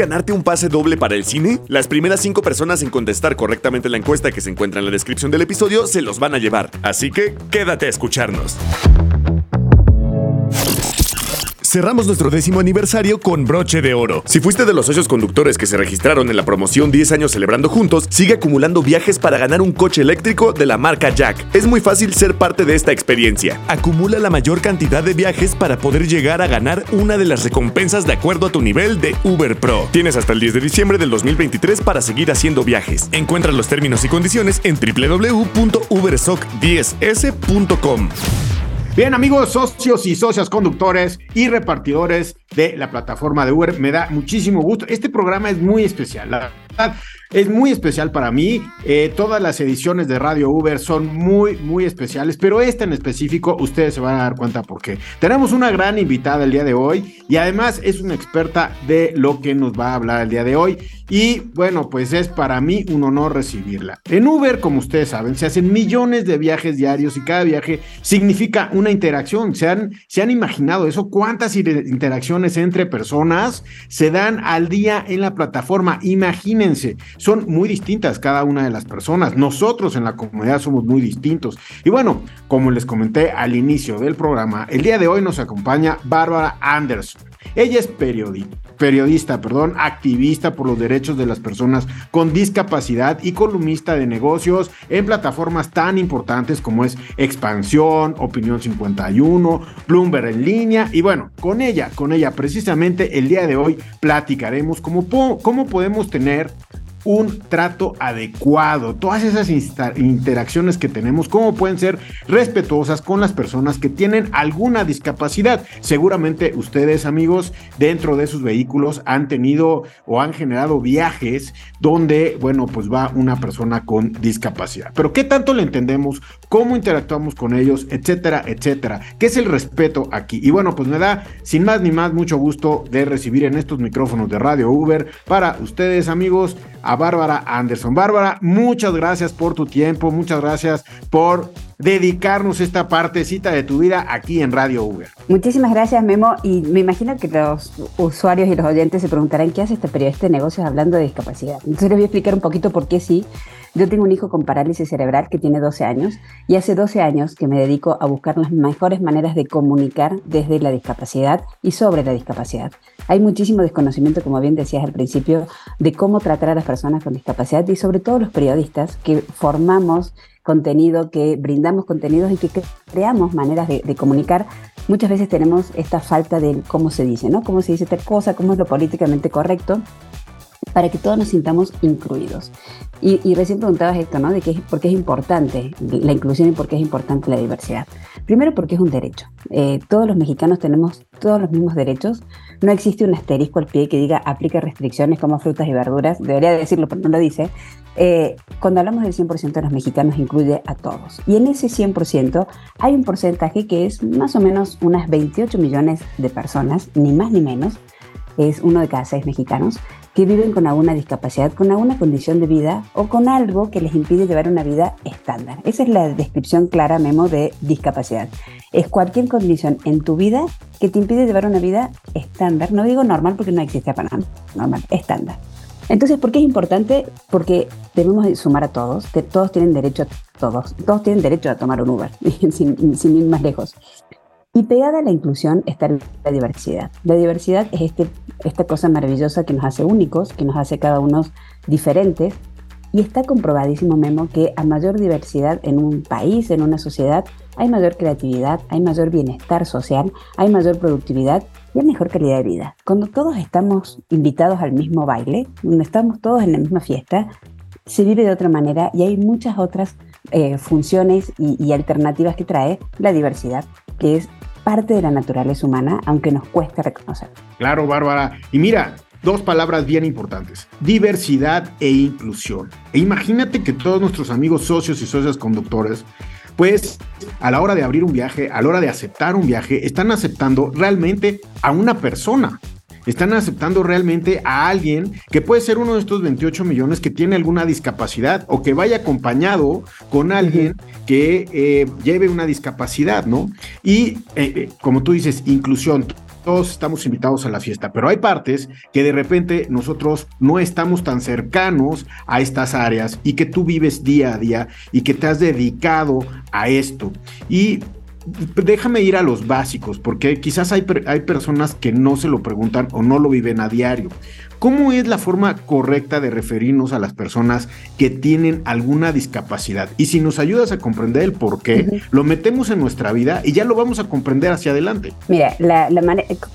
ganarte un pase doble para el cine? Las primeras cinco personas en contestar correctamente la encuesta que se encuentra en la descripción del episodio se los van a llevar. Así que quédate a escucharnos. Cerramos nuestro décimo aniversario con broche de oro. Si fuiste de los socios conductores que se registraron en la promoción 10 años celebrando juntos, sigue acumulando viajes para ganar un coche eléctrico de la marca Jack. Es muy fácil ser parte de esta experiencia. Acumula la mayor cantidad de viajes para poder llegar a ganar una de las recompensas de acuerdo a tu nivel de Uber Pro. Tienes hasta el 10 de diciembre del 2023 para seguir haciendo viajes. Encuentra los términos y condiciones en www.ubersoc10s.com. Bien, amigos, socios y socias conductores y repartidores de la plataforma de Uber, me da muchísimo gusto. Este programa es muy especial. La verdad, es muy especial para mí. Eh, todas las ediciones de Radio Uber son muy, muy especiales, pero esta en específico, ustedes se van a dar cuenta por qué. Tenemos una gran invitada el día de hoy y además es una experta de lo que nos va a hablar el día de hoy. Y bueno, pues es para mí un honor recibirla. En Uber, como ustedes saben, se hacen millones de viajes diarios y cada viaje significa una interacción. ¿Se han, se han imaginado eso? ¿Cuántas interacciones entre personas se dan al día en la plataforma? Imagínense son muy distintas cada una de las personas. Nosotros en la comunidad somos muy distintos. Y bueno, como les comenté al inicio del programa, el día de hoy nos acompaña Bárbara Anderson. Ella es periodista, periodista, perdón, activista por los derechos de las personas con discapacidad y columnista de negocios en plataformas tan importantes como es Expansión, Opinión 51, Bloomberg en línea. Y bueno, con ella, con ella precisamente el día de hoy platicaremos cómo, cómo podemos tener un trato adecuado. Todas esas interacciones que tenemos, cómo pueden ser respetuosas con las personas que tienen alguna discapacidad. Seguramente ustedes, amigos, dentro de sus vehículos han tenido o han generado viajes donde, bueno, pues va una persona con discapacidad. Pero ¿qué tanto le entendemos? ¿Cómo interactuamos con ellos? Etcétera, etcétera. ¿Qué es el respeto aquí? Y bueno, pues me da, sin más ni más, mucho gusto de recibir en estos micrófonos de Radio Uber para ustedes, amigos, a Bárbara Anderson. Bárbara, muchas gracias por tu tiempo, muchas gracias por dedicarnos esta partecita de tu vida aquí en Radio Uber. Muchísimas gracias, Memo. Y me imagino que los usuarios y los oyentes se preguntarán qué hace este periodista de negocios hablando de discapacidad. Entonces les voy a explicar un poquito por qué sí. Yo tengo un hijo con parálisis cerebral que tiene 12 años y hace 12 años que me dedico a buscar las mejores maneras de comunicar desde la discapacidad y sobre la discapacidad. Hay muchísimo desconocimiento, como bien decías al principio, de cómo tratar a las personas con discapacidad y sobre todo los periodistas que formamos contenido, que brindamos contenidos y que creamos maneras de, de, comunicar, muchas veces tenemos esta falta de cómo se dice, ¿no? Cómo se dice tal cosa, cómo es lo políticamente correcto para que todos nos sintamos incluidos. Y, recién preguntabas esto, ¿no? De qué, por qué es importante la inclusión y por qué es importante la diversidad. Primero porque es un derecho. Eh, todos los mexicanos tenemos todos los mismos derechos. No existe un asterisco al pie que diga aplica restricciones como frutas y verduras. Debería decirlo, pero no lo dice. Eh, cuando hablamos del 100% de los mexicanos incluye a todos. Y en ese 100% hay un porcentaje que es más o menos unas 28 millones de personas, ni más ni menos, es uno de cada seis mexicanos, que viven con alguna discapacidad, con alguna condición de vida o con algo que les impide llevar una vida estándar. Esa es la descripción clara, Memo, de discapacidad. Es cualquier condición en tu vida que te impide llevar una vida estándar. No digo normal porque no existe para nada. Normal, estándar. Entonces, ¿por qué es importante? Porque debemos sumar a todos, todos tienen derecho a todos, todos tienen derecho a tomar un Uber, sin, sin ir más lejos. Y pegada a la inclusión está la diversidad. La diversidad es este, esta cosa maravillosa que nos hace únicos, que nos hace cada uno diferentes. Y está comprobadísimo, Memo, que a mayor diversidad en un país, en una sociedad, hay mayor creatividad, hay mayor bienestar social, hay mayor productividad y hay mejor calidad de vida. Cuando todos estamos invitados al mismo baile, cuando estamos todos en la misma fiesta, se vive de otra manera y hay muchas otras eh, funciones y, y alternativas que trae la diversidad, que es parte de la naturaleza humana, aunque nos cueste reconocer. Claro, Bárbara. Y mira, dos palabras bien importantes, diversidad e inclusión. E imagínate que todos nuestros amigos socios y socias conductores, pues a la hora de abrir un viaje, a la hora de aceptar un viaje, están aceptando realmente a una persona. Están aceptando realmente a alguien que puede ser uno de estos 28 millones que tiene alguna discapacidad o que vaya acompañado con alguien que eh, lleve una discapacidad, ¿no? Y eh, eh, como tú dices, inclusión. todos estamos invitados a la fiesta, pero hay partes que de repente nosotros no estamos tan cercanos a estas áreas y que tú vives día a día y que te has dedicado a esto. Y déjame ir a los básicos, porque quizás hay, hay personas que no se lo preguntan o no lo viven a diario. ¿Cómo es la forma correcta de referirnos a las personas que tienen alguna discapacidad? Y si nos ayudas a comprender el por qué, lo metemos en nuestra vida y ya lo vamos a comprender hacia adelante. Mira,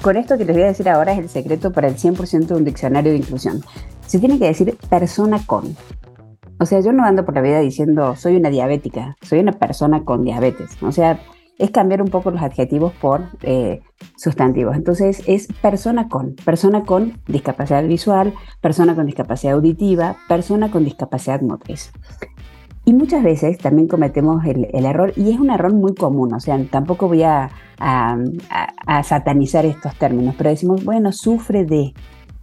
con esto que les voy a decir ahora es el secreto para el 100% de un diccionario de inclusión. Se tiene que decir persona con. O sea, yo no ando por la vida diciendo soy una diabética, soy una persona con diabetes. O sea, es cambiar un poco los adjetivos por eh, sustantivos. Entonces es persona con, persona con discapacidad visual, persona con discapacidad auditiva, persona con discapacidad motriz. Y muchas veces también cometemos el, error, y es un error muy común, o sea, tampoco voy a, satanizar estos términos, pero decimos, bueno, sufre de,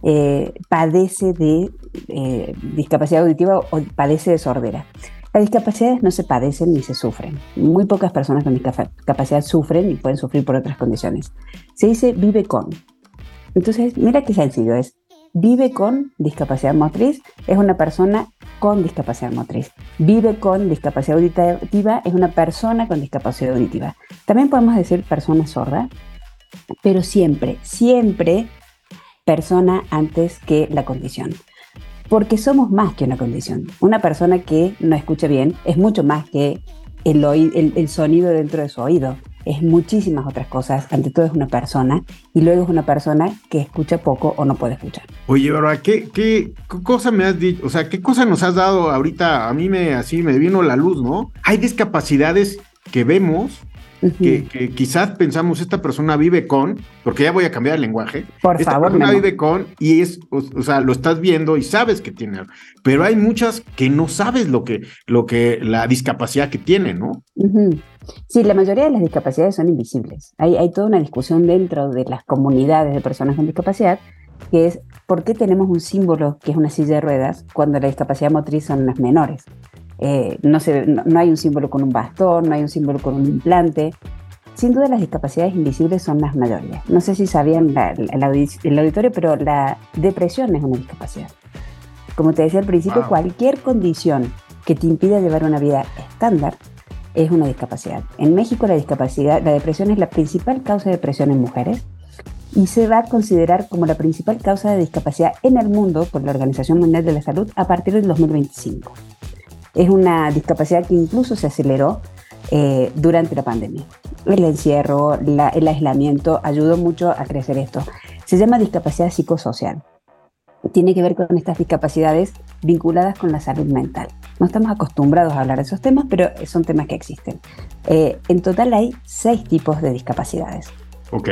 eh, padece de eh, discapacidad auditiva o padece de sordera. Las discapacidades no se padecen ni se sufren. Muy pocas personas con discapacidad sufren y pueden sufrir por otras condiciones. Se dice vive con. Entonces, mira qué sencillo es. Vive con discapacidad motriz es una persona con discapacidad motriz. Vive con discapacidad auditiva es una persona con discapacidad auditiva. También podemos decir persona sorda, pero siempre, siempre persona antes que la condición porque somos más que una condición. Una persona que no escucha bien es mucho más que el, el, sonido dentro de su oído. Es muchísimas otras cosas. Ante todo es una persona y luego es una persona que escucha poco o no puede escuchar. Oye, ¿verdad? ¿qué, qué cosa me has dicho? O sea, ¿qué cosa nos has dado ahorita? A mí me así me vino la luz, ¿no? Hay discapacidades que vemos que, quizás pensamos esta persona vive con, porque ya voy a cambiar el lenguaje. Por esta favor. persona vive con y es, o, sea, lo estás viendo y sabes que tiene, pero hay muchas que no sabes lo que, lo que, la discapacidad que tiene, ¿no? Sí, la mayoría de las discapacidades son invisibles. Hay, hay toda una discusión dentro de las comunidades de personas con discapacidad que es por qué tenemos un símbolo que es una silla de ruedas cuando la discapacidad motriz son las menores. Eh, no, se, no, hay un símbolo con un bastón, no hay un símbolo con un implante. Sin duda las discapacidades invisibles son las mayores. No sé si sabían el, auditorio, pero la depresión es una discapacidad. Como te decía al principio, cualquier condición que te impida llevar una vida estándar es una discapacidad. En México la discapacidad, la depresión es la principal causa de depresión en mujeres y se va a considerar como la principal causa de discapacidad en el mundo por la Organización Mundial de la Salud a partir del 2025. Es una discapacidad que incluso se aceleró eh, durante la pandemia. El encierro, el aislamiento ayudó mucho a crecer esto. Se llama discapacidad psicosocial. Tiene que ver con estas discapacidades vinculadas con la salud mental. No estamos acostumbrados a hablar de esos temas, pero son temas que existen. Eh, en total hay seis tipos de discapacidades. Ok.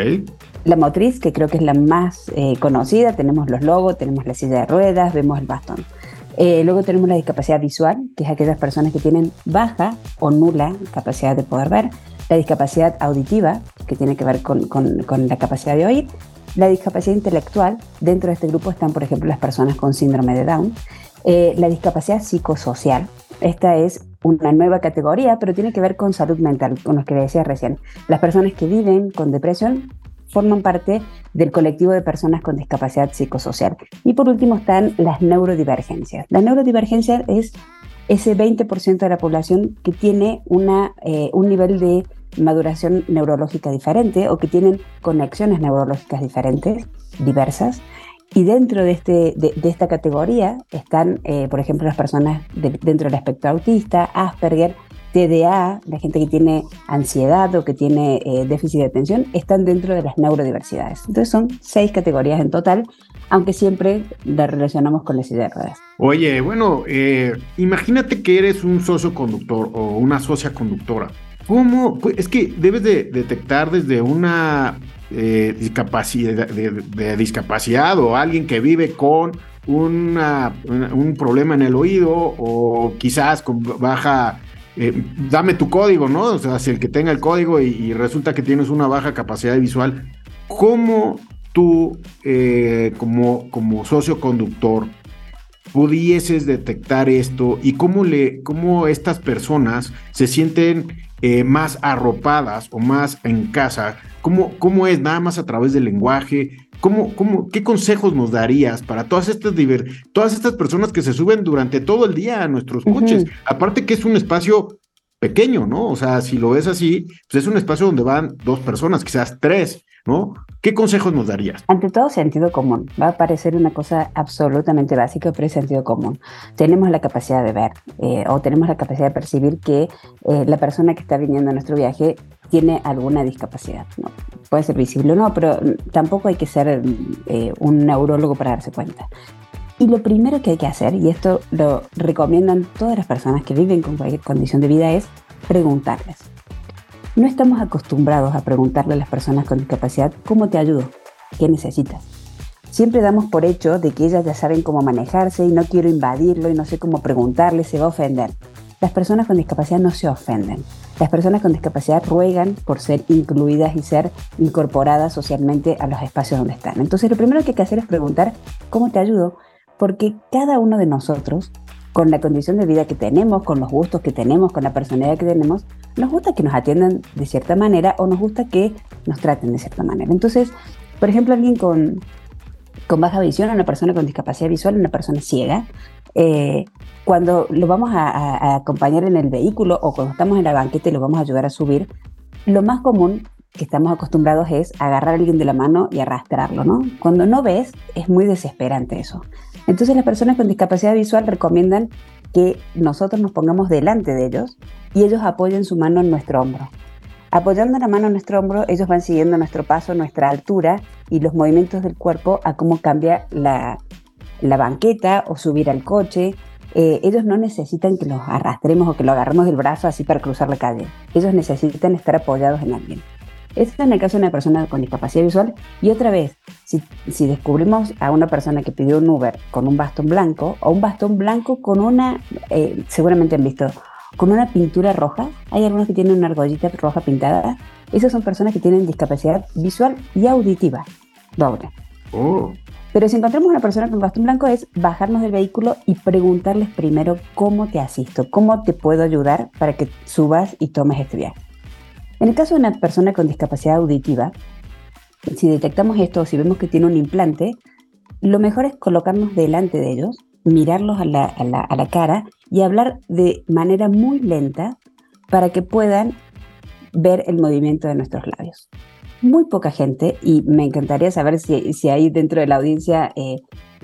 La motriz, que creo que es la más eh, conocida, tenemos los logos, tenemos la silla de ruedas, vemos el bastón. Eh, luego tenemos la discapacidad visual, que es aquellas personas que tienen baja o nula capacidad de poder ver. La discapacidad auditiva, que tiene que ver con, la capacidad de oír. La discapacidad intelectual, dentro de este grupo están, por ejemplo, las personas con síndrome de Down. Eh, la discapacidad psicosocial, esta es una nueva categoría, pero tiene que ver con salud mental, con lo que decía recién. Las personas que viven con depresión forman parte del colectivo de personas con discapacidad psicosocial. Y por último están las neurodivergencias. La neurodivergencia es ese 20% de la población que tiene una, eh, un nivel de maduración neurológica diferente o que tienen conexiones neurológicas diferentes, diversas. Y dentro de, este, de, esta categoría están, eh, por ejemplo, las personas dentro del espectro autista, Asperger, TDA, la gente que tiene ansiedad o que tiene eh, déficit de atención, están dentro de las neurodiversidades. Entonces son seis categorías en total, aunque siempre la relacionamos con las ruedas. Oye, bueno, eh, imagínate que eres un socio conductor o una socia conductora. ¿Cómo? Es que debes de detectar desde una eh, discapacidad, de, o alguien que vive con una, un problema en el oído o quizás con baja eh, dame tu código, ¿no? O sea, si el que tenga el código y, resulta que tienes una baja capacidad visual, ¿cómo tú, eh, como, como socio conductor, pudieses detectar esto y cómo, le, cómo estas personas se sienten eh, más arropadas o más en casa ¿Cómo, ¿Cómo es? Nada más a través del lenguaje. ¿Cómo, cómo, ¿Qué consejos nos darías para todas estas, todas estas personas que se suben durante todo el día a nuestros coches? Aparte que es un espacio pequeño, ¿no? O sea, si lo ves así, pues es un espacio donde van dos personas, quizás tres, ¿no? ¿Qué consejos nos darías? Ante todo, sentido común. Va a parecer una cosa absolutamente básica, pero es sentido común. Tenemos la capacidad de ver eh, o tenemos la capacidad de percibir que eh, la persona que está viniendo a nuestro viaje tiene alguna discapacidad. ¿no? Puede ser visible o no, pero tampoco hay que ser eh, un neurólogo para darse cuenta. Y lo primero que hay que hacer, y esto lo recomiendan todas las personas que viven con cualquier condición de vida, es preguntarles. No estamos acostumbrados a preguntarle a las personas con discapacidad cómo te ayudo, qué necesitas. Siempre damos por hecho de que ellas ya saben cómo manejarse y no quiero invadirlo y no sé cómo preguntarle, se va a ofender. Las personas con discapacidad no se ofenden. Las personas con discapacidad ruegan por ser incluidas y ser incorporadas socialmente a los espacios donde están. Entonces lo primero que hay que hacer es preguntar, ¿cómo te ayudo? porque cada uno de nosotros, con la condición de vida que tenemos, con los gustos que tenemos, con la personalidad que tenemos, nos gusta que nos atiendan de cierta manera o nos gusta que nos traten de cierta manera. Entonces, por ejemplo, alguien con, con baja visión, una persona con discapacidad visual, una persona ciega, eh, cuando lo vamos a, acompañar en el vehículo o cuando estamos en la banqueta y lo vamos a ayudar a subir, lo más común que estamos acostumbrados es agarrar a alguien de la mano y arrastrarlo, ¿no? Cuando no ves, es muy desesperante eso. Entonces las personas con discapacidad visual recomiendan que nosotros nos pongamos delante de ellos y ellos apoyen su mano en nuestro hombro. Apoyando la mano en nuestro hombro, ellos van siguiendo nuestro paso, nuestra altura y los movimientos del cuerpo a cómo cambia la, banqueta o subir al coche. Eh, ellos no necesitan que los arrastremos o que lo agarremos del brazo así para cruzar la calle. Ellos necesitan estar apoyados en alguien. Esto es en el caso de una persona con discapacidad visual. Y otra vez, si, descubrimos a una persona que pidió un Uber con un bastón blanco o un bastón blanco con una, eh, seguramente han visto, con una pintura roja, hay algunos que tienen una argollita roja pintada. Esas son personas que tienen discapacidad visual y auditiva doble. Oh. Pero si encontramos a una persona con bastón blanco es bajarnos del vehículo y preguntarles primero cómo te asisto, cómo te puedo ayudar para que subas y tomes este viaje. En el caso de una persona con discapacidad auditiva, si detectamos esto o si vemos que tiene un implante, lo mejor es colocarnos delante de ellos, mirarlos a la, cara y hablar de manera muy lenta para que puedan ver el movimiento de nuestros labios. Muy poca gente, y me encantaría saber si, hay dentro de la audiencia eh,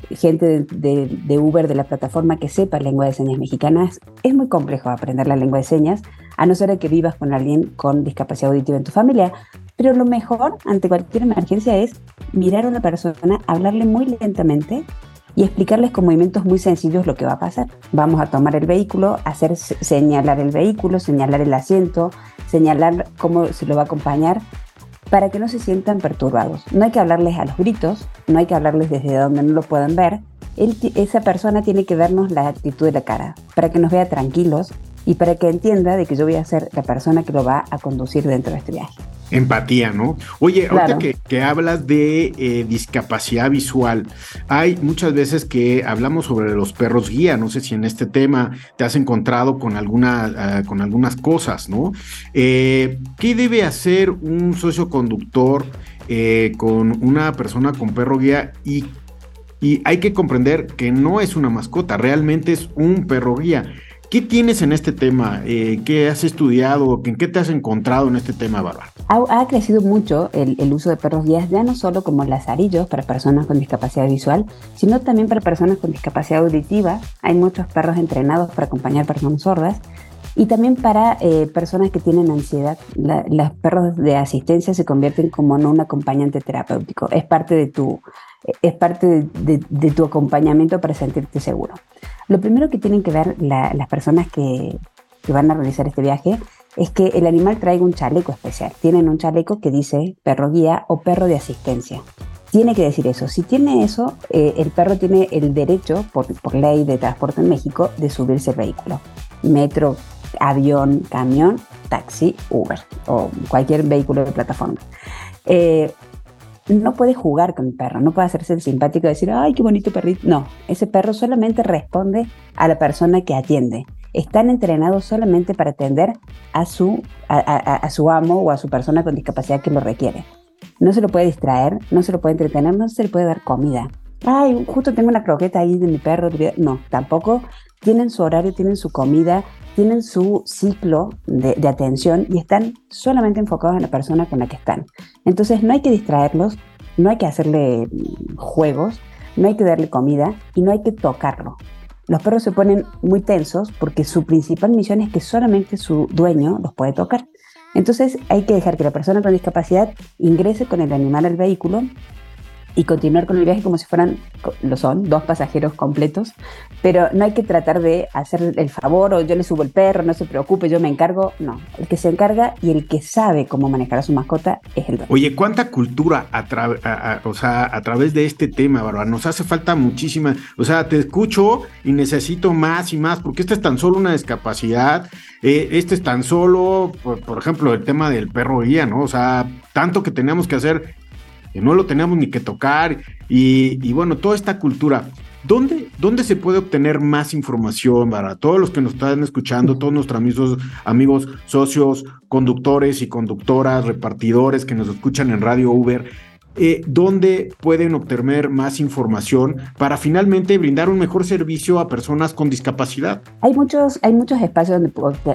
gente de, Uber, de la plataforma, que sepa lengua de señas mexicanas. Es muy complejo aprender la lengua de señas, a no ser que vivas con alguien con discapacidad auditiva en tu familia. Pero lo mejor ante cualquier emergencia es mirar a una persona, hablarle muy lentamente y explicarles con movimientos muy sencillos lo que va a pasar. Vamos a tomar el vehículo, hacer señalar el vehículo, señalar el asiento, señalar cómo se lo va a acompañar para que no se sientan perturbados. No hay que hablarles a los gritos, no hay que hablarles desde donde no lo puedan ver. esa persona tiene que vernos la actitud de la cara, para que nos vea tranquilos y para que entienda de que yo voy a ser la persona que lo va a conducir dentro de este viaje. Empatía, ¿no? Oye, ahorita que, hablas de eh, discapacidad visual, hay muchas veces que hablamos sobre los perros guía, no sé si en este tema te has encontrado con, alguna, ah, con algunas cosas, ¿no? Eh, ¿Qué debe hacer un socio conductor eh, con una persona con perro guía y y hay que comprender que no es una mascota, realmente es un perro guía. ¿Qué tienes en este tema? Eh, ¿Qué has estudiado? ¿En qué te has encontrado en este tema, Bárbara? Ha, crecido mucho el, uso de perros guías, ya no solo como lazarillos para personas con discapacidad visual, sino también para personas con discapacidad auditiva. Hay muchos perros entrenados para acompañar personas sordas y también para eh, personas que tienen ansiedad. los perros de asistencia se convierten como en un acompañante terapéutico. Es parte de tu, es parte de tu acompañamiento para sentirte seguro. Lo primero que tienen que ver las personas que, van a realizar este viaje es que el animal traiga un chaleco especial. Tienen un chaleco que dice perro guía o perro de asistencia. Tiene que decir eso. Si tiene eso, eh, el perro tiene el derecho, por, ley de transporte en México, de subirse al vehículo. Metro, avión, camión, taxi, Uber o cualquier vehículo de plataforma. Eh, no puede jugar con el perro, no puede hacerse el simpático y decir, ay, qué bonito perrito. No, ese perro solamente responde a la persona que atiende. están entrenados solamente para atender a su, a, su amo o a su persona con discapacidad que lo requiere. No se lo puede distraer, no se lo puede entretener, no se le puede dar comida. Ay, justo tengo una croqueta ahí de mi perro. No, tampoco tienen su horario, tienen su comida, tienen su ciclo de, de, atención y están solamente enfocados en la persona con la que están. Entonces no hay que distraerlos, no hay que hacerle juegos, no hay que darle comida y no hay que tocarlo. Los perros se ponen muy tensos porque su principal misión es que solamente su dueño los puede tocar. Entonces hay que dejar que la persona con discapacidad ingrese con el animal al vehículo y continuar con el viaje como si fueran, lo son, dos pasajeros completos, pero no hay que tratar de hacer el favor o yo le subo el perro, no se preocupe, yo me encargo, no, el que se encarga y el que sabe cómo manejar a su mascota es el dueño. Oye, ¿cuánta cultura a, o sea, a través de este tema, Bárbara? Nos hace falta muchísima, o sea, te escucho y necesito más y más, porque esta es tan solo una discapacidad, eh, este es tan solo, por, por ejemplo, el tema del perro guía, ¿no? O sea, tanto que tenemos que hacer que no lo teníamos ni que tocar y, bueno, toda esta cultura. ¿Dónde, ¿Dónde, se puede obtener más información para todos los que nos están escuchando, todos nuestros amigos, amigos, socios, conductores y conductoras, repartidores que nos escuchan en Radio Uber? Eh, dónde pueden obtener más información para finalmente brindar un mejor servicio a personas con discapacidad. Hay muchos, hay muchos espacios donde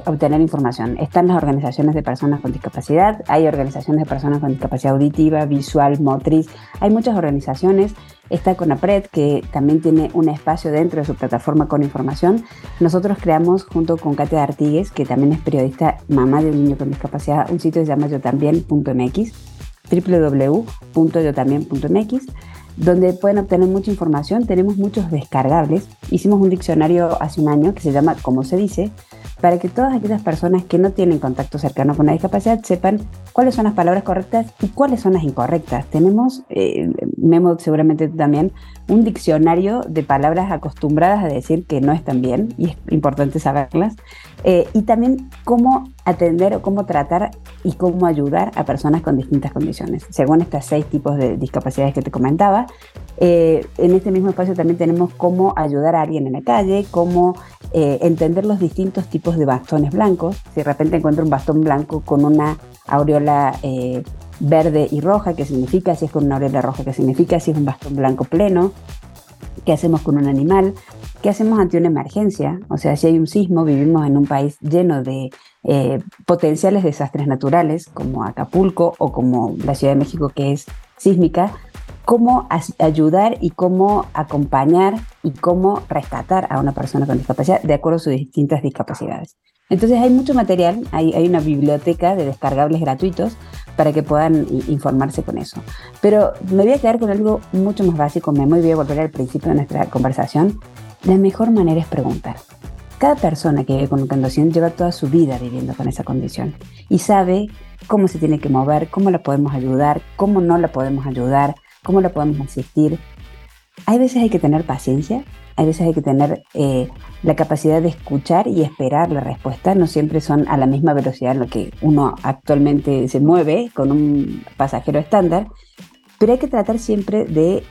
obtener información. Están las organizaciones de personas con discapacidad, hay organizaciones de personas con discapacidad auditiva, visual, motriz, hay muchas organizaciones. Está Conapred, que también tiene un espacio dentro de su plataforma con información. Nosotros creamos, junto con Katia Artigues, que también es periodista, mamá de un niño con discapacidad, un sitio que se llama yo también.mx www.yotambien.mx, donde pueden obtener mucha información. Tenemos muchos descargables. Hicimos un diccionario hace un año que se llama Como se dice, para que todas aquellas personas que no tienen contacto cercano con la discapacidad sepan cuáles son las palabras correctas y cuáles son las incorrectas. Tenemos, eh, Memo seguramente también, un diccionario de palabras acostumbradas a decir que no están bien y es importante saberlas. Eh, y también cómo atender o cómo tratar y cómo ayudar a personas con distintas condiciones, según estos seis tipos de discapacidades que te comentaba. Eh, en este mismo espacio también tenemos cómo ayudar a alguien en la calle, cómo eh, entender los distintos tipos de bastones blancos. Si de repente encuentro un bastón blanco con una aureola verde y roja, ¿qué significa? Si es con una aureola roja, ¿qué significa? Si es un bastón blanco pleno, ¿qué hacemos con un animal? ¿Qué hacemos ante una emergencia? O sea, si hay un sismo, vivimos en un país lleno de eh, potenciales desastres naturales, como Acapulco o como la Ciudad de México, que es sísmica. ¿Cómo ayudar y cómo acompañar y cómo rescatar a una persona con discapacidad de acuerdo a sus distintas discapacidades? Entonces hay mucho material, hay, una biblioteca de descargables gratuitos para que puedan informarse con eso. Pero me voy a quedar con algo mucho más básico, me voy a volver al principio de nuestra conversación, la mejor manera es preguntar. Cada persona que vive con una condición lleva toda su vida viviendo con esa condición y sabe cómo se tiene que mover, cómo la podemos ayudar, cómo no la podemos ayudar, cómo la podemos asistir. Hay veces hay que tener paciencia, hay veces hay que tener eh, la capacidad de escuchar y esperar la respuesta. No siempre son a la misma velocidad en lo que uno actualmente se mueve con un pasajero estándar, pero hay que tratar siempre de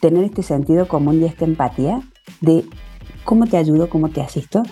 tener este sentido común y esta empatía de cómo te ayudo, cómo te asisto.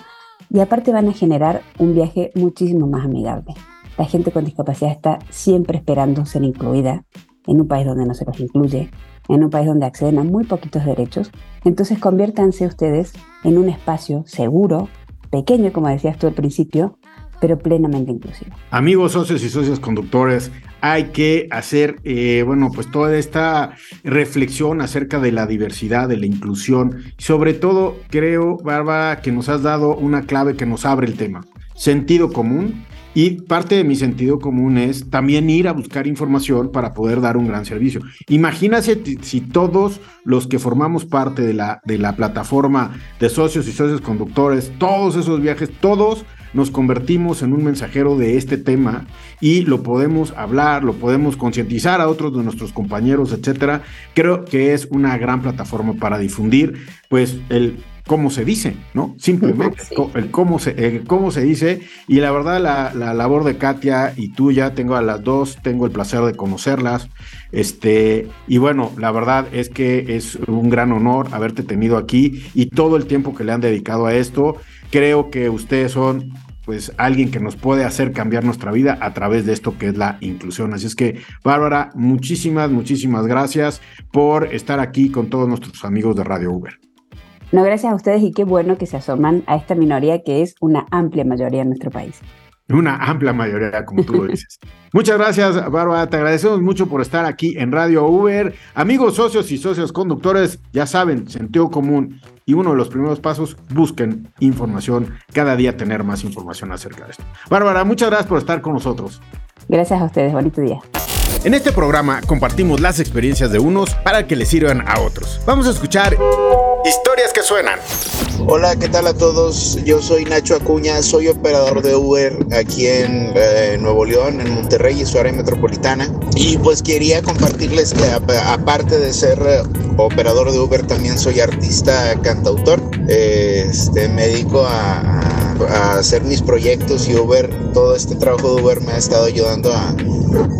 Y aparte van a generar un viaje muchísimo más amigable. La gente con discapacidad está siempre esperando ser incluida en un país donde no se los incluye, en un país donde acceden a muy poquitos derechos. Entonces conviértanse ustedes en un espacio seguro, pequeño, como decías tú al principio, pero plenamente inclusivo. Amigos, socios y socios conductores, hay que hacer, eh, bueno, pues toda esta reflexión acerca de la diversidad, de la inclusión. Sobre todo, creo, Bárbara, que nos has dado una clave que nos abre el tema. Sentido común. Y parte de mi sentido común es también ir a buscar información para poder dar un gran servicio. Imagínate si todos los que formamos parte de la, de la plataforma de socios y socios conductores, todos esos viajes, todos nos convertimos en un mensajero de este tema y lo podemos hablar, lo podemos concientizar a otros de nuestros compañeros, etcétera. Creo que es una gran plataforma para difundir, pues, el cómo se dice, ¿no? Simplemente el, cómo se, cómo se dice. Y la verdad, la, la, labor de Katia y tuya, tengo a las dos, tengo el placer de conocerlas. Este, y bueno, la verdad es que es un gran honor haberte tenido aquí y todo el tiempo que le han dedicado a esto. Creo que ustedes son pues alguien que nos puede hacer cambiar nuestra vida a través de esto que es la inclusión. Así es que, Bárbara, muchísimas, muchísimas gracias por estar aquí con todos nuestros amigos de Radio Uber. No, gracias a ustedes y qué bueno que se asoman a esta minoría que es una amplia mayoría en nuestro país. Una amplia mayoría, como tú lo dices. Muchas gracias, Bárbara. Te agradecemos mucho por estar aquí en Radio Uber. Amigos, socios y socios conductores, ya saben, sentido común. Y uno de los primeros pasos, busquen información. Cada día tener más información acerca de esto. Bárbara, muchas gracias por estar con nosotros. Gracias a ustedes. Bonito día. En este programa compartimos las experiencias de unos para que les sirvan a otros. Vamos a escuchar historias que suenan. Hola, ¿qué tal a todos? Yo soy Nacho Acuña, soy operador de Uber aquí en eh, Nuevo León, en Monterrey y su área metropolitana. Y pues quería compartirles que aparte de ser eh, operador de Uber, también soy artista cantautor. este, me dedico a, a, hacer mis proyectos y Uber, todo este trabajo de Uber me ha estado ayudando a,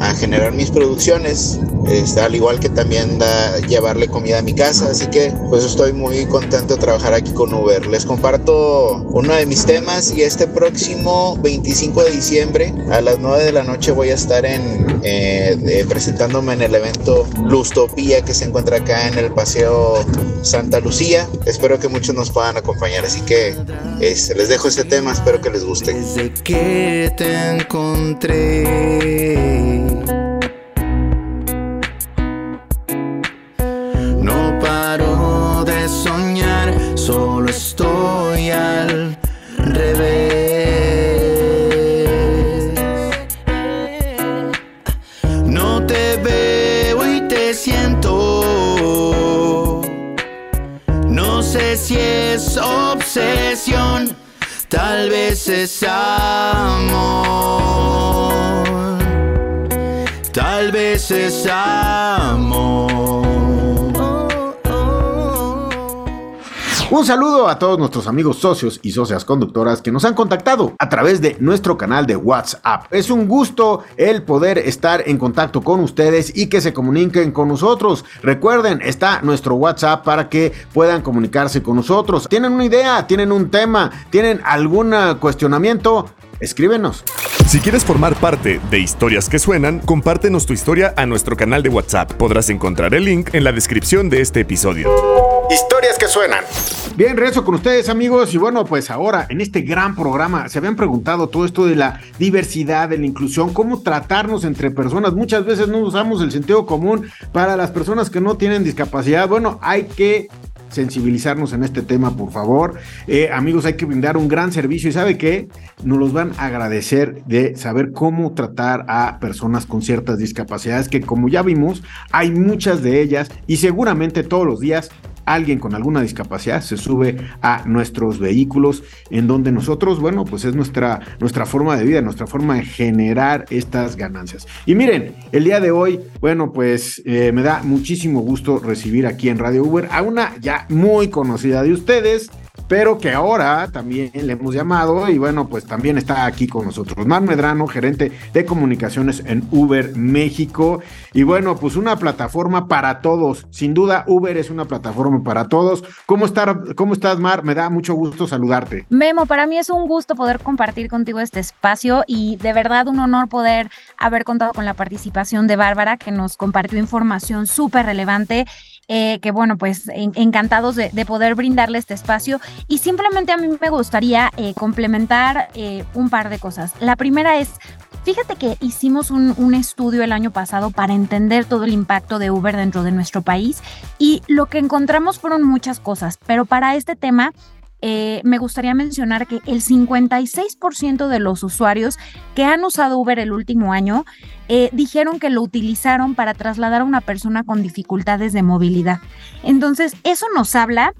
a generar mis producciones, este, al igual que también da, llevarle comida a mi casa. Así que pues estoy muy contento de trabajar aquí con Uber. Les comparto uno de mis temas y este próximo 25 de diciembre a las 9 de la noche voy a estar en, eh, presentándome en el evento Lustopía que se encuentra acá en el Paseo Santa Lucía. Espero que muchos nos puedan acompañar. Así que este, les dejo este tema, espero que les guste. Desde que te encontré tal vez es amor, tal vez es amor. Un saludo a todos nuestros amigos socios y socias conductoras que nos han contactado a través de nuestro canal de WhatsApp. Es un gusto el poder estar en contacto con ustedes y que se comuniquen con nosotros. Recuerden, está nuestro WhatsApp para que puedan comunicarse con nosotros. ¿Tienen una idea? ¿Tienen un tema? ¿Tienen algún cuestionamiento? Escríbenos. Si quieres formar parte de Historias que Suenan, compártenos tu historia a nuestro canal de WhatsApp. Podrás encontrar el link en la descripción de este episodio. Historias que Suenan. Bien, rezo con ustedes amigos y bueno, pues ahora en este gran programa se habían preguntado todo esto de la diversidad, de la inclusión, cómo tratarnos entre personas. Muchas veces no usamos el sentido común para las personas que no tienen discapacidad. Bueno, hay que sensibilizarnos en este tema, por favor. Eh, amigos, hay que brindar un gran servicio y sabe que nos los van a agradecer de saber cómo tratar a personas con ciertas discapacidades, que como ya vimos, hay muchas de ellas y seguramente todos los días alguien con alguna discapacidad se sube a nuestros vehículos en donde nosotros, bueno, pues es nuestra, nuestra forma de vida, nuestra forma de generar estas ganancias. Y miren, el día de hoy, bueno, pues eh, me da muchísimo gusto recibir aquí en Radio Uber a una ya muy conocida de ustedes, pero que ahora también le hemos llamado y bueno, pues también está aquí con nosotros. Mar Medrano, gerente de comunicaciones en Uber México. Y bueno, pues una plataforma para todos. Sin duda, Uber es una plataforma para todos. ¿Cómo, estar, ¿Cómo estás, Mar? Me da mucho gusto saludarte. Memo, para mí es un gusto poder compartir contigo este espacio y de verdad un honor poder haber contado con la participación de Bárbara, que nos compartió información súper relevante eh, que bueno, pues encantados de, poder brindarle este espacio. Y simplemente a mí me gustaría eh, complementar eh, un par de cosas. La primera es, Fíjate que hicimos un, un, estudio el año pasado para entender todo el impacto de Uber dentro de nuestro país y lo que encontramos fueron muchas cosas, pero para este tema eh, me gustaría mencionar que el 56% de los usuarios que han usado Uber el último año eh, dijeron que lo utilizaron para trasladar a una persona con dificultades de movilidad. Entonces, eso nos habla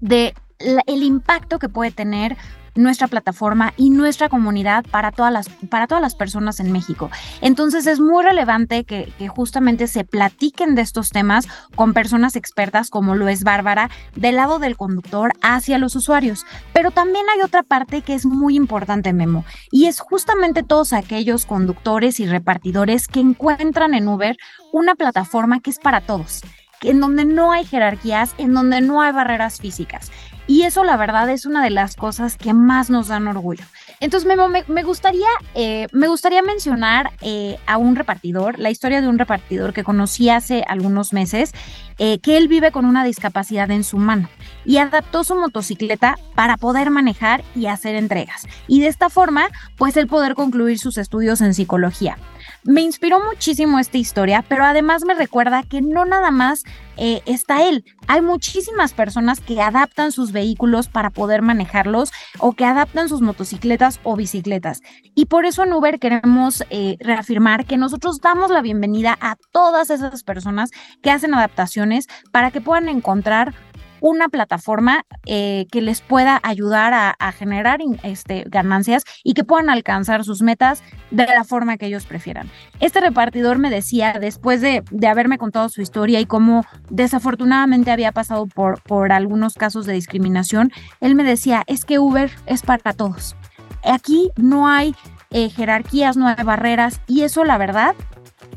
de el impacto que puede tener nuestra plataforma y nuestra comunidad para todas las, para todas las personas en México. Entonces es muy relevante que, justamente se platiquen de estos temas con personas expertas como lo es Bárbara, del lado del conductor hacia los usuarios. Pero también hay otra parte que es muy importante, Memo, y es justamente todos aquellos conductores y repartidores que encuentran en Uber una plataforma que es para todos en donde no hay jerarquías, en donde no hay barreras físicas. Y eso la verdad es una de las cosas que más nos dan orgullo. Entonces me, gustaría, eh, me gustaría mencionar eh, a un repartidor, la historia de un repartidor que conocí hace algunos meses, eh, que él vive con una discapacidad en su mano y adaptó su motocicleta para poder manejar y hacer entregas. Y de esta forma, pues él poder concluir sus estudios en psicología. Me inspiró muchísimo esta historia, pero además me recuerda que no nada más eh, está él. Hay muchísimas personas que adaptan sus vehículos para poder manejarlos o que adaptan sus motocicletas o bicicletas. Y por eso en Uber queremos eh, reafirmar que nosotros damos la bienvenida a todas esas personas que hacen adaptaciones para que puedan encontrar una plataforma eh, que les pueda ayudar a, generar este, ganancias y que puedan alcanzar sus metas de la forma que ellos prefieran. Este repartidor me decía, después de, haberme contado su historia y cómo desafortunadamente había pasado por, algunos casos de discriminación, él me decía, es que Uber es para todos. Aquí no hay eh, jerarquías, no hay barreras y eso la verdad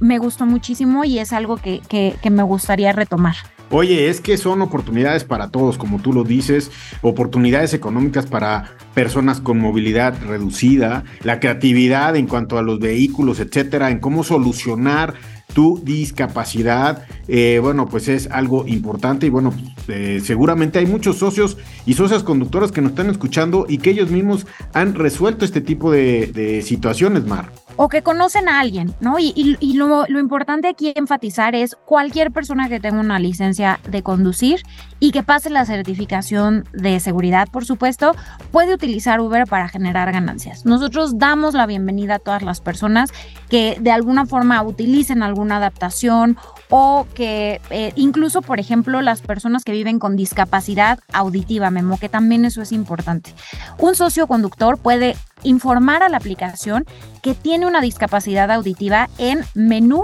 me gustó muchísimo y es algo que me gustaría retomar. Oye, es que son oportunidades para todos, como tú lo dices, oportunidades económicas para personas con movilidad reducida, la creatividad en cuanto a los vehículos, etcétera, en cómo solucionar tu discapacidad, eh, bueno, pues es algo importante y bueno, eh, seguramente hay muchos socios y socias conductoras que nos están escuchando y que ellos mismos han resuelto este tipo de, de situaciones, Mar o que conocen a alguien, ¿no? Y, lo, importante aquí enfatizar es cualquier persona que tenga una licencia de conducir y que pase la certificación de seguridad, por supuesto, puede utilizar Uber para generar ganancias. Nosotros damos la bienvenida a todas las personas que de alguna forma utilicen alguna adaptación o que eh, incluso, por ejemplo, las personas que viven con discapacidad auditiva, Memo, que también eso es importante. Un socio conductor puede informar a la aplicación que tiene una discapacidad auditiva en menú,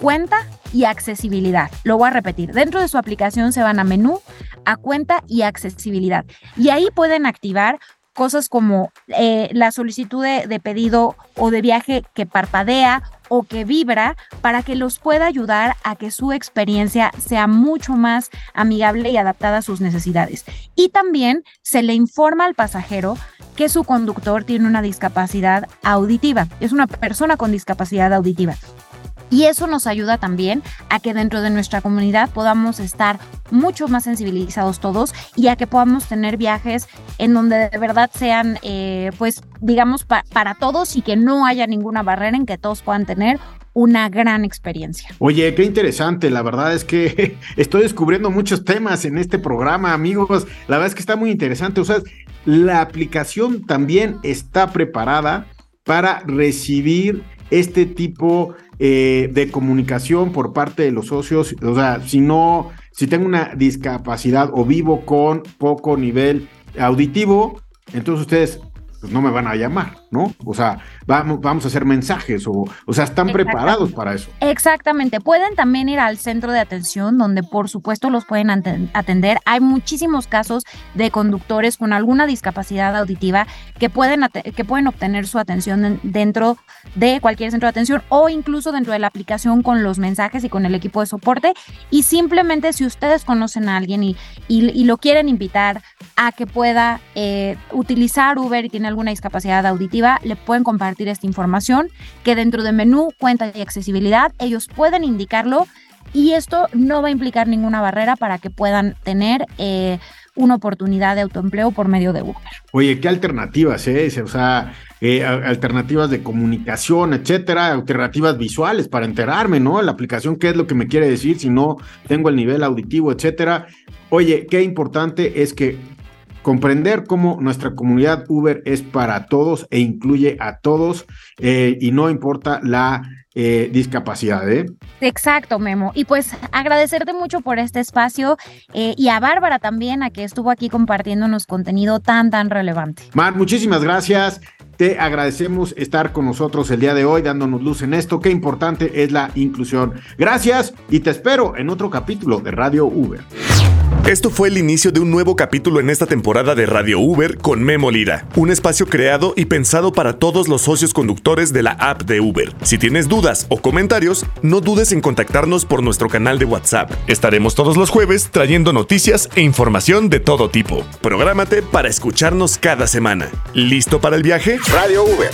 cuenta y accesibilidad. Lo voy a repetir. Dentro de su aplicación se van a menú, a cuenta y accesibilidad. Y ahí pueden activar cosas como eh, la solicitud de, pedido o de viaje que parpadea o que vibra para que los pueda ayudar a que su experiencia sea mucho más amigable y adaptada a sus necesidades. Y también se le informa al pasajero que su conductor tiene una discapacidad auditiva, es una persona con discapacidad auditiva. Y eso nos ayuda también a que dentro de nuestra comunidad podamos estar mucho más sensibilizados todos y a que podamos tener viajes en donde de verdad sean, eh, pues, digamos, para todos y que no haya ninguna barrera en que todos puedan tener una gran experiencia. Oye, qué interesante. La verdad es que estoy descubriendo muchos temas en este programa, amigos. La verdad es que está muy interesante. O sea, la aplicación también está preparada para recibir este tipo eh, de comunicación por parte de los socios. O sea, si no, si tengo una discapacidad o vivo con poco nivel auditivo, entonces ustedes pues, no me van a llamar, ¿no? O sea, vamos, vamos a hacer mensajes o, o sea, están preparados para eso. Exactamente. Pueden también ir al centro de atención donde por supuesto los pueden atender. Hay muchísimos casos de conductores con alguna discapacidad auditiva que pueden, que pueden obtener su atención dentro de cualquier centro de atención o incluso dentro de la aplicación con los mensajes y con el equipo de soporte. Y simplemente si ustedes conocen a alguien y, y, lo quieren invitar a que pueda eh, utilizar Uber y tiene alguna discapacidad auditiva, le pueden compartir esta información que dentro de menú, cuenta y accesibilidad, ellos pueden indicarlo y esto no va a implicar ninguna barrera para que puedan tener eh, una oportunidad de autoempleo por medio de Uber. Oye, ¿qué alternativas, eh? O sea, eh, alternativas de comunicación, etcétera, alternativas visuales para enterarme, ¿no? La aplicación, ¿qué es lo que me quiere decir si no tengo el nivel auditivo, etcétera? Oye, qué importante es que comprender cómo nuestra comunidad Uber es para todos e incluye a todos eh, y no importa la eh, discapacidad. ¿eh? Exacto, Memo. Y pues agradecerte mucho por este espacio eh, y a Bárbara también, a que estuvo aquí compartiéndonos contenido tan, tan relevante. Mar, muchísimas gracias. Te agradecemos estar con nosotros el día de hoy, dándonos luz en esto. Qué importante es la inclusión. Gracias y te espero en otro capítulo de Radio Uber. Esto fue el inicio de un nuevo capítulo en esta temporada de Radio Uber con Memo Lira, un espacio creado y pensado para todos los socios conductores de la app de Uber. Si tienes dudas o comentarios, no dudes en contactarnos por nuestro canal de WhatsApp. Estaremos todos los jueves trayendo noticias e información de todo tipo. Prográmate para escucharnos cada semana. ¿Listo para el viaje? Radio Uber